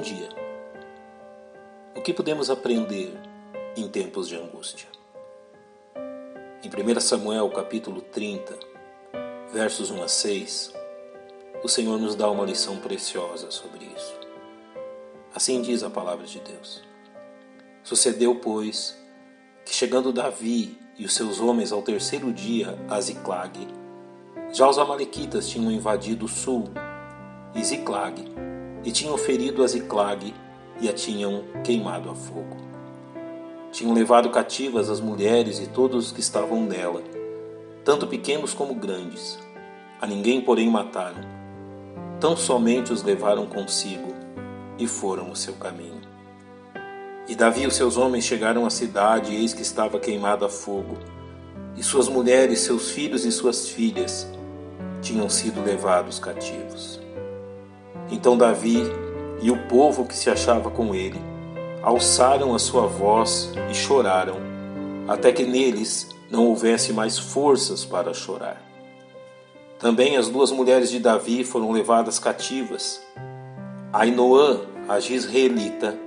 Dia. O que podemos aprender em tempos de angústia? Em 1 Samuel capítulo 30, versos 1 a 6, o Senhor nos dá uma lição preciosa sobre isso. Assim diz a palavra de Deus. Sucedeu, pois, que chegando Davi e os seus homens ao terceiro dia a Ziclag, já os amalequitas tinham invadido o sul e Ziclag, e tinham ferido a Ziclag e a tinham queimado a fogo. Tinham levado cativas as mulheres e todos os que estavam nela, tanto pequenos como grandes. A ninguém, porém, mataram. Tão somente os levaram consigo e foram o seu caminho. E Davi e os seus homens chegaram à cidade, e eis que estava queimada a fogo, e suas mulheres, seus filhos e suas filhas tinham sido levados cativos. Então Davi e o povo que se achava com ele alçaram a sua voz e choraram, até que neles não houvesse mais forças para chorar. Também as duas mulheres de Davi foram levadas cativas, Ainoã, a Gisraelita,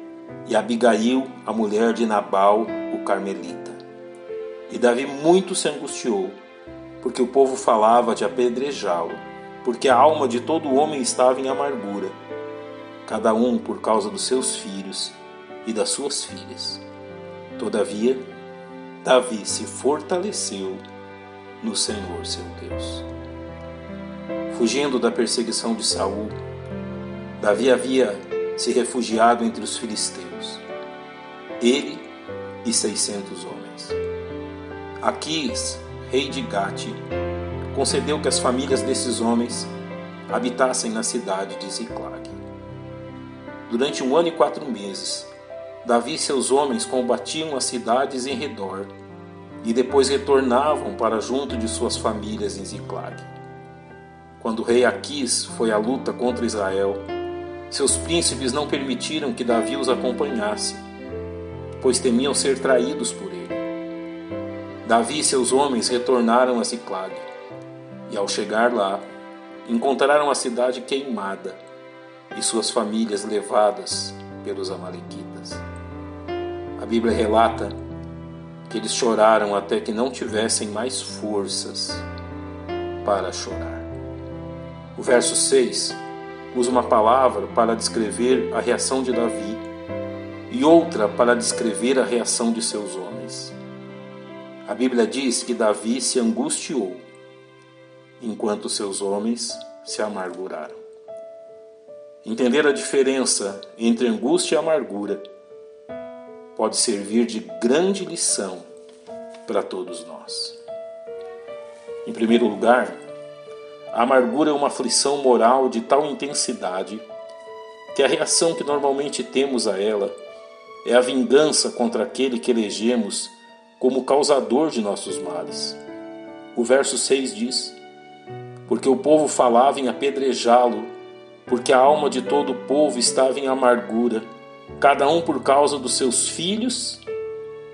e Abigail, a mulher de Nabal, o Carmelita. E Davi muito se angustiou, porque o povo falava de apedrejá-lo porque a alma de todo homem estava em amargura, cada um por causa dos seus filhos e das suas filhas. Todavia, Davi se fortaleceu no Senhor seu Deus. Fugindo da perseguição de Saul, Davi havia se refugiado entre os filisteus, ele e seiscentos homens. Aquis, rei de Gate, concedeu que as famílias desses homens habitassem na cidade de Ziclag. Durante um ano e quatro meses, Davi e seus homens combatiam as cidades em redor e depois retornavam para junto de suas famílias em Ziclag. Quando o rei Aquis foi à luta contra Israel, seus príncipes não permitiram que Davi os acompanhasse, pois temiam ser traídos por ele. Davi e seus homens retornaram a Ziclag e ao chegar lá, encontraram a cidade queimada e suas famílias levadas pelos Amalequitas. A Bíblia relata que eles choraram até que não tivessem mais forças para chorar. O verso 6 usa uma palavra para descrever a reação de Davi e outra para descrever a reação de seus homens. A Bíblia diz que Davi se angustiou enquanto seus homens se amarguraram. Entender a diferença entre angústia e amargura pode servir de grande lição para todos nós. Em primeiro lugar, a amargura é uma aflição moral de tal intensidade que a reação que normalmente temos a ela é a vingança contra aquele que elegemos como causador de nossos males. O verso 6 diz: porque o povo falava em apedrejá-lo, porque a alma de todo o povo estava em amargura, cada um por causa dos seus filhos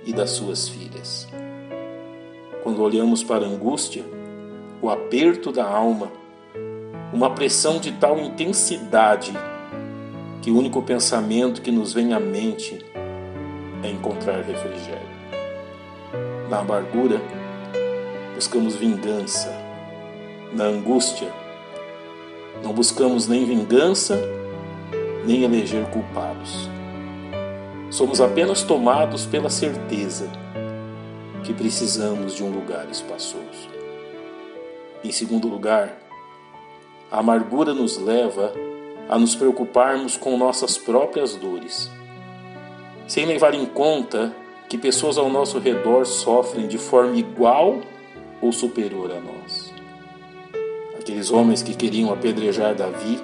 e das suas filhas. Quando olhamos para a angústia, o aperto da alma, uma pressão de tal intensidade que o único pensamento que nos vem à mente é encontrar refrigério. Na amargura, buscamos vingança, na angústia, não buscamos nem vingança, nem eleger culpados. Somos apenas tomados pela certeza que precisamos de um lugar espaçoso. Em segundo lugar, a amargura nos leva a nos preocuparmos com nossas próprias dores, sem levar em conta que pessoas ao nosso redor sofrem de forma igual ou superior a nós aqueles homens que queriam apedrejar Davi,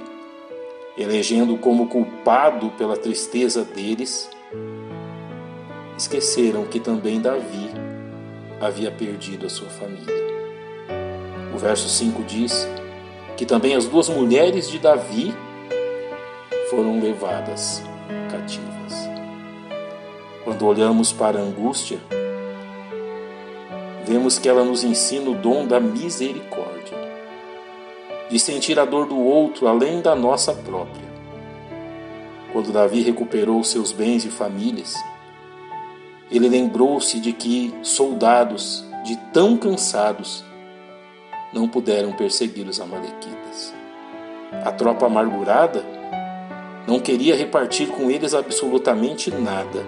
elegendo como culpado pela tristeza deles, esqueceram que também Davi havia perdido a sua família. O verso 5 diz que também as duas mulheres de Davi foram levadas cativas. Quando olhamos para a angústia, vemos que ela nos ensina o dom da misericórdia de sentir a dor do outro além da nossa própria. quando Davi recuperou seus bens e famílias, ele lembrou-se de que soldados, de tão cansados, não puderam perseguir os Amalequitas. A tropa amargurada não queria repartir com eles absolutamente nada.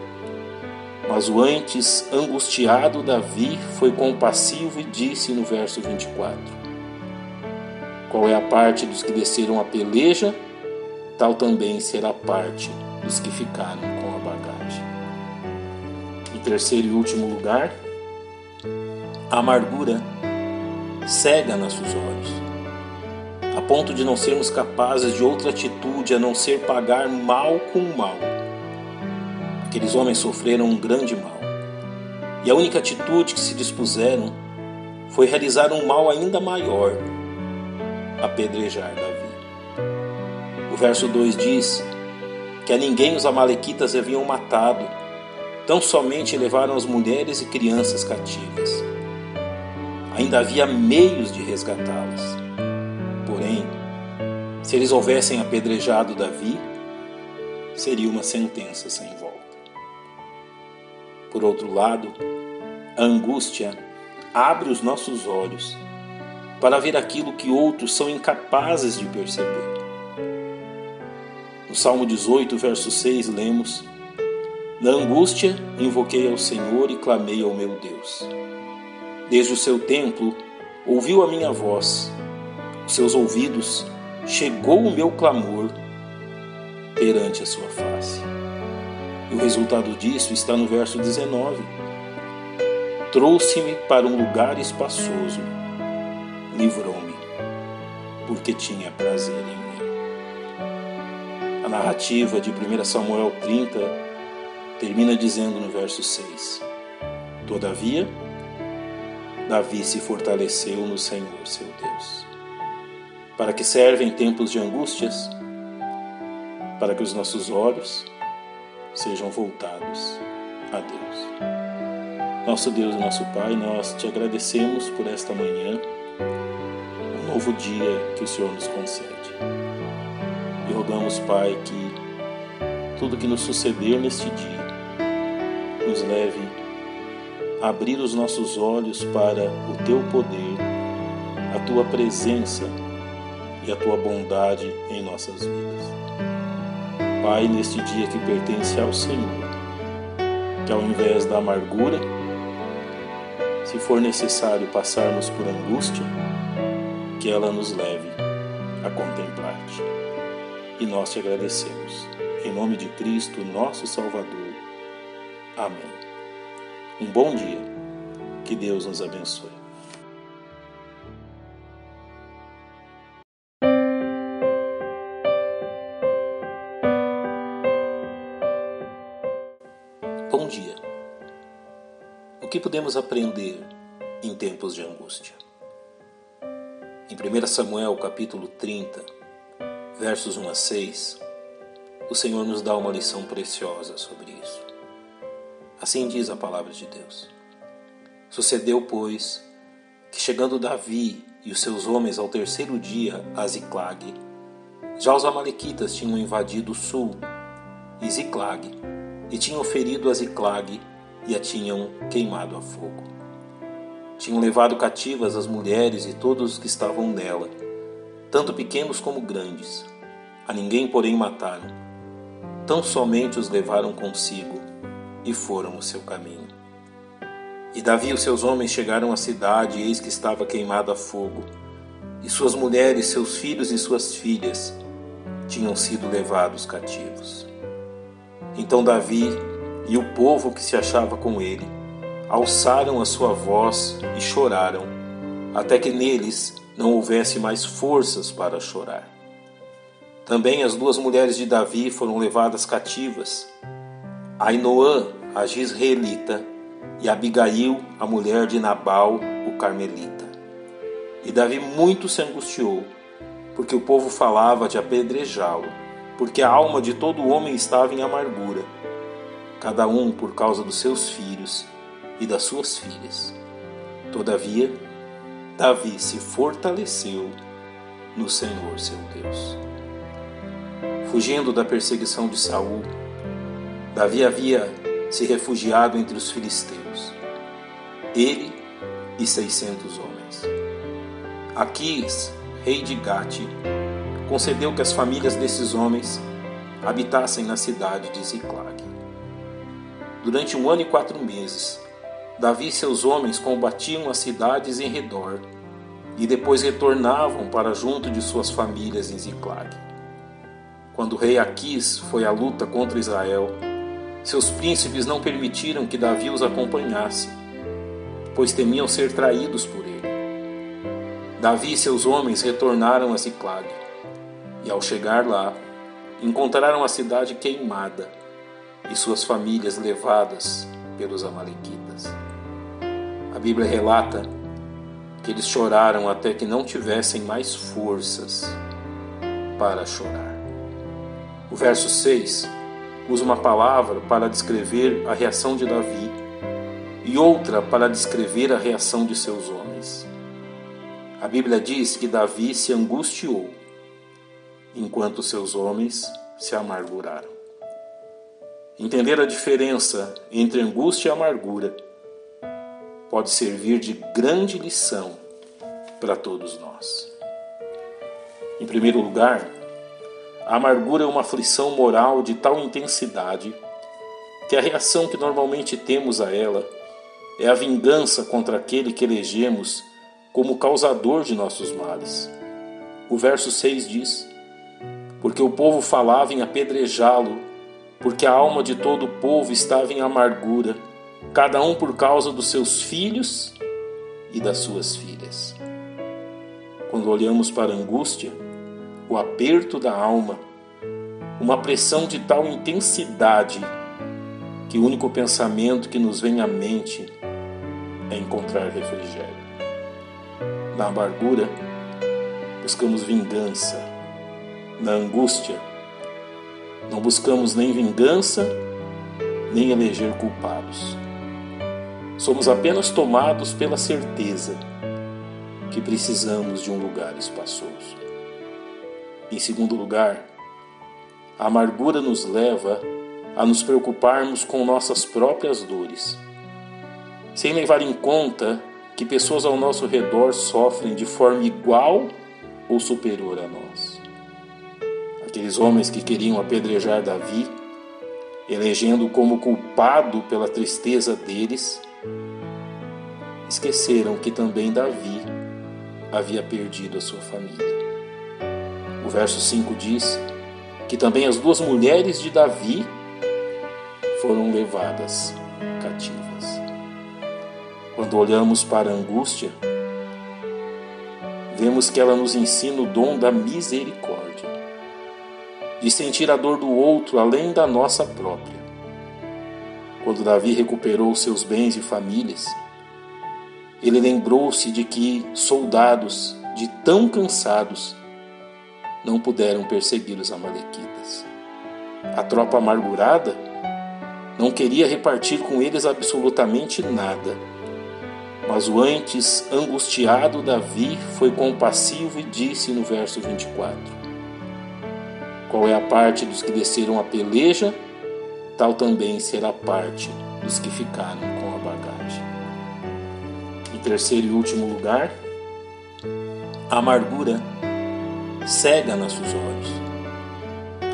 Mas o antes angustiado Davi foi compassivo e disse no verso 24: Qual é a parte dos que desceram a peleja, tal também será a parte dos que ficaram com a bagagem. Em terceiro e último lugar, a amargura cega nossos olhos a ponto de não sermos capazes de outra atitude a não ser pagar mal com mal. Aqueles homens sofreram um grande mal, e a única atitude que se dispuseram foi realizar um mal ainda maior apedrejar Davi. O verso 2 diz que a ninguém os Amalequitas haviam matado, tão somente levaram as mulheres e crianças cativas. Ainda havia meios de resgatá-las. Porém, se eles houvessem apedrejado Davi, seria uma sentença sem volta. Por outro lado, a angústia abre os nossos olhos para ver aquilo que outros são incapazes de perceber. No Salmo 18, verso 6, lemos: Na angústia invoquei ao Senhor e clamei ao meu Deus. Desde o seu templo ouviu a minha voz seus ouvidos chegou o meu clamor perante a sua face. E o resultado disso está no verso 19. Trouxe-me para um lugar espaçoso, livrou-me, porque tinha prazer em mim. A narrativa de 1 Samuel 30 termina dizendo no verso 6: Todavia, Davi se fortaleceu no Senhor seu Deus. Para que servem tempos de angústias? Para que os nossos olhos sejam voltados a Deus. Nosso Deus e nosso Pai, nós te agradecemos por esta manhã, um novo dia que o Senhor nos concede. E rogamos, Pai, que tudo que nos suceder neste dia nos leve a abrir os nossos olhos para o teu poder, a tua presença e a tua bondade em nossas vidas. Pai, neste dia que pertence ao Senhor, que ao invés da amargura, se for necessário passarmos por angústia, que ela nos leve a contemplar-te. E nós te agradecemos. Em nome de Cristo, nosso Salvador. Amém. Um bom dia. Que Deus nos abençoe. Bom dia. O que podemos aprender em tempos de angústia? Em 1 Samuel capítulo 30, versos 1 a 6, o Senhor nos dá uma lição preciosa sobre isso. Assim diz a palavra de Deus. Sucedeu, pois, que chegando Davi e os seus homens ao terceiro dia a Ziclag, já os amalequitas tinham invadido o sul e Ziclag e tinham ferido a Ziclag e a tinham queimado a fogo. Tinham levado cativas as mulheres e todos os que estavam nela, tanto pequenos como grandes. A ninguém, porém, mataram. Tão somente os levaram consigo e foram o seu caminho. E Davi e os seus homens chegaram à cidade, e eis que estava queimada a fogo, e suas mulheres, seus filhos e suas filhas tinham sido levados cativos. Então Davi e o povo que se achava com ele alçaram a sua voz e choraram, até que neles não houvesse mais forças para chorar. Também as duas mulheres de Davi foram levadas cativas, Ainoã, a Gisraelita, e Abigail, a mulher de Nabal, o Carmelita. E Davi muito se angustiou, porque o povo falava de apedrejá-lo porque a alma de todo homem estava em amargura, cada um por causa dos seus filhos e das suas filhas. Todavia, Davi se fortaleceu no Senhor seu Deus. Fugindo da perseguição de Saul, Davi havia se refugiado entre os filisteus. Ele e seiscentos homens. Aquis, rei de Gate, concedeu que as famílias desses homens habitassem na cidade de Ziclag. Durante um ano e quatro meses, Davi e seus homens combatiam as cidades em redor e depois retornavam para junto de suas famílias em Ziclag. Quando o rei Aquis foi à luta contra Israel, seus príncipes não permitiram que Davi os acompanhasse, pois temiam ser traídos por ele. Davi e seus homens retornaram a Ziclag, e ao chegar lá, encontraram a cidade queimada e suas famílias levadas pelos Amalequitas. A Bíblia relata que eles choraram até que não tivessem mais forças para chorar. O verso 6 usa uma palavra para descrever a reação de Davi e outra para descrever a reação de seus homens. A Bíblia diz que Davi se angustiou, enquanto seus homens se amarguraram. Entender a diferença entre angústia e amargura pode servir de grande lição para todos nós. Em primeiro lugar, a amargura é uma aflição moral de tal intensidade que a reação que normalmente temos a ela é a vingança contra aquele que elegemos como causador de nossos males. O verso 6 diz: Porque o povo falava em apedrejá-lo, porque a alma de todo o povo estava em amargura, cada um por causa dos seus filhos e das suas filhas. Quando olhamos para a angústia, o aperto da alma, uma pressão de tal intensidade que o único pensamento que nos vem à mente é encontrar refrigério. Na amargura, buscamos vingança. Na angústia, não buscamos nem vingança, nem eleger culpados. Somos apenas tomados pela certeza que precisamos de um lugar espaçoso. Em segundo lugar, a amargura nos leva a nos preocuparmos com nossas próprias dores, sem levar em conta que pessoas ao nosso redor sofrem de forma igual ou superior a nós. Aqueles homens que queriam apedrejar Davi, elegendo como culpado pela tristeza deles, esqueceram que também Davi havia perdido a sua família. O verso 5 diz que também as duas mulheres de Davi foram levadas cativas. Quando olhamos para a angústia, vemos que ela nos ensina o dom da misericórdia, de sentir a dor do outro além da nossa própria. Quando Davi recuperou seus bens e famílias, ele lembrou-se de que soldados, de tão cansados, não puderam perseguir os Amalequitas. A tropa amargurada não queria repartir com eles absolutamente nada. Mas o antes angustiado Davi foi compassivo e disse no verso 24: Qual é a parte dos que desceram a peleja, tal também será a parte dos que ficaram com a bagagem. Em terceiro e último lugar, a amargura cega nossos olhos,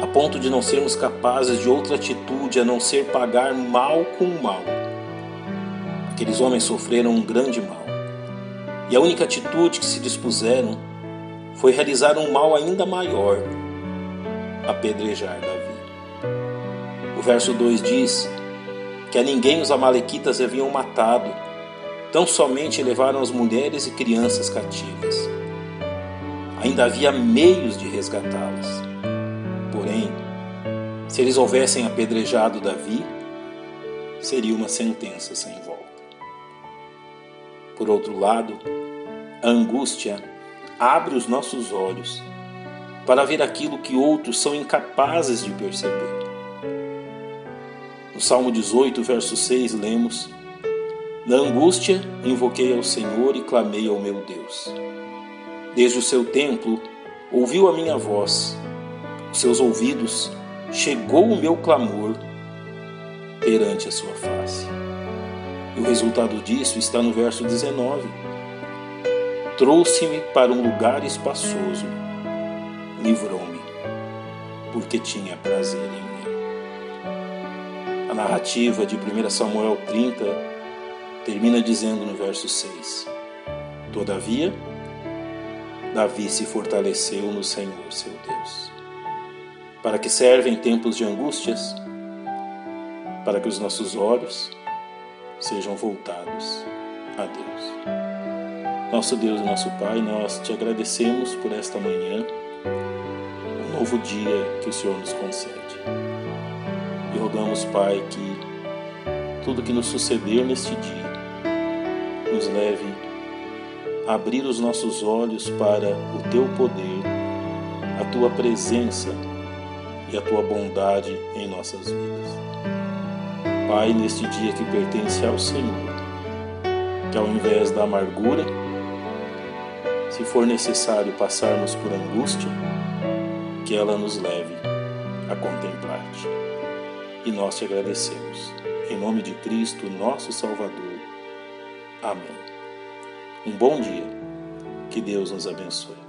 a ponto de não sermos capazes de outra atitude a não ser pagar mal com mal. Aqueles homens sofreram um grande mal, e a única atitude que se dispuseram foi realizar um mal ainda maior apedrejar Davi. O verso 2 diz que a ninguém os Amalequitas haviam matado, tão somente levaram as mulheres e crianças cativas ainda havia meios de resgatá-las. Porém, se eles houvessem apedrejado Davi, seria uma sentença sem volta. Por outro lado, a angústia abre os nossos olhos para ver aquilo que outros são incapazes de perceber. No Salmo 18, verso 6, lemos: Na angústia invoquei ao Senhor e clamei ao meu Deus. Desde o seu templo, ouviu a minha voz, seus ouvidos chegou o meu clamor perante a sua face. E o resultado disso está no verso 19. Trouxe-me para um lugar espaçoso, livrou-me, porque tinha prazer em mim. A narrativa de 1 Samuel 30 termina dizendo no verso 6: Todavia, Davi se fortaleceu no Senhor seu Deus. Para que servem tempos de angústias? Para que os nossos olhos sejam voltados a Deus. Nosso Deus e nosso Pai, nós te agradecemos por esta manhã, novo dia que o Senhor nos concede. E rogamos, Pai, que tudo que nos suceder neste dia nos leve a abrir os nossos olhos para o teu poder, a tua presença e a tua bondade em nossas vidas. Pai, neste dia que pertence ao Senhor, que ao invés da amargura, se for necessário passarmos por angústia, que ela nos leve a contemplar-te. E nós te agradecemos. Em nome de Cristo, nosso Salvador. Amém. Um bom dia. Que Deus nos abençoe.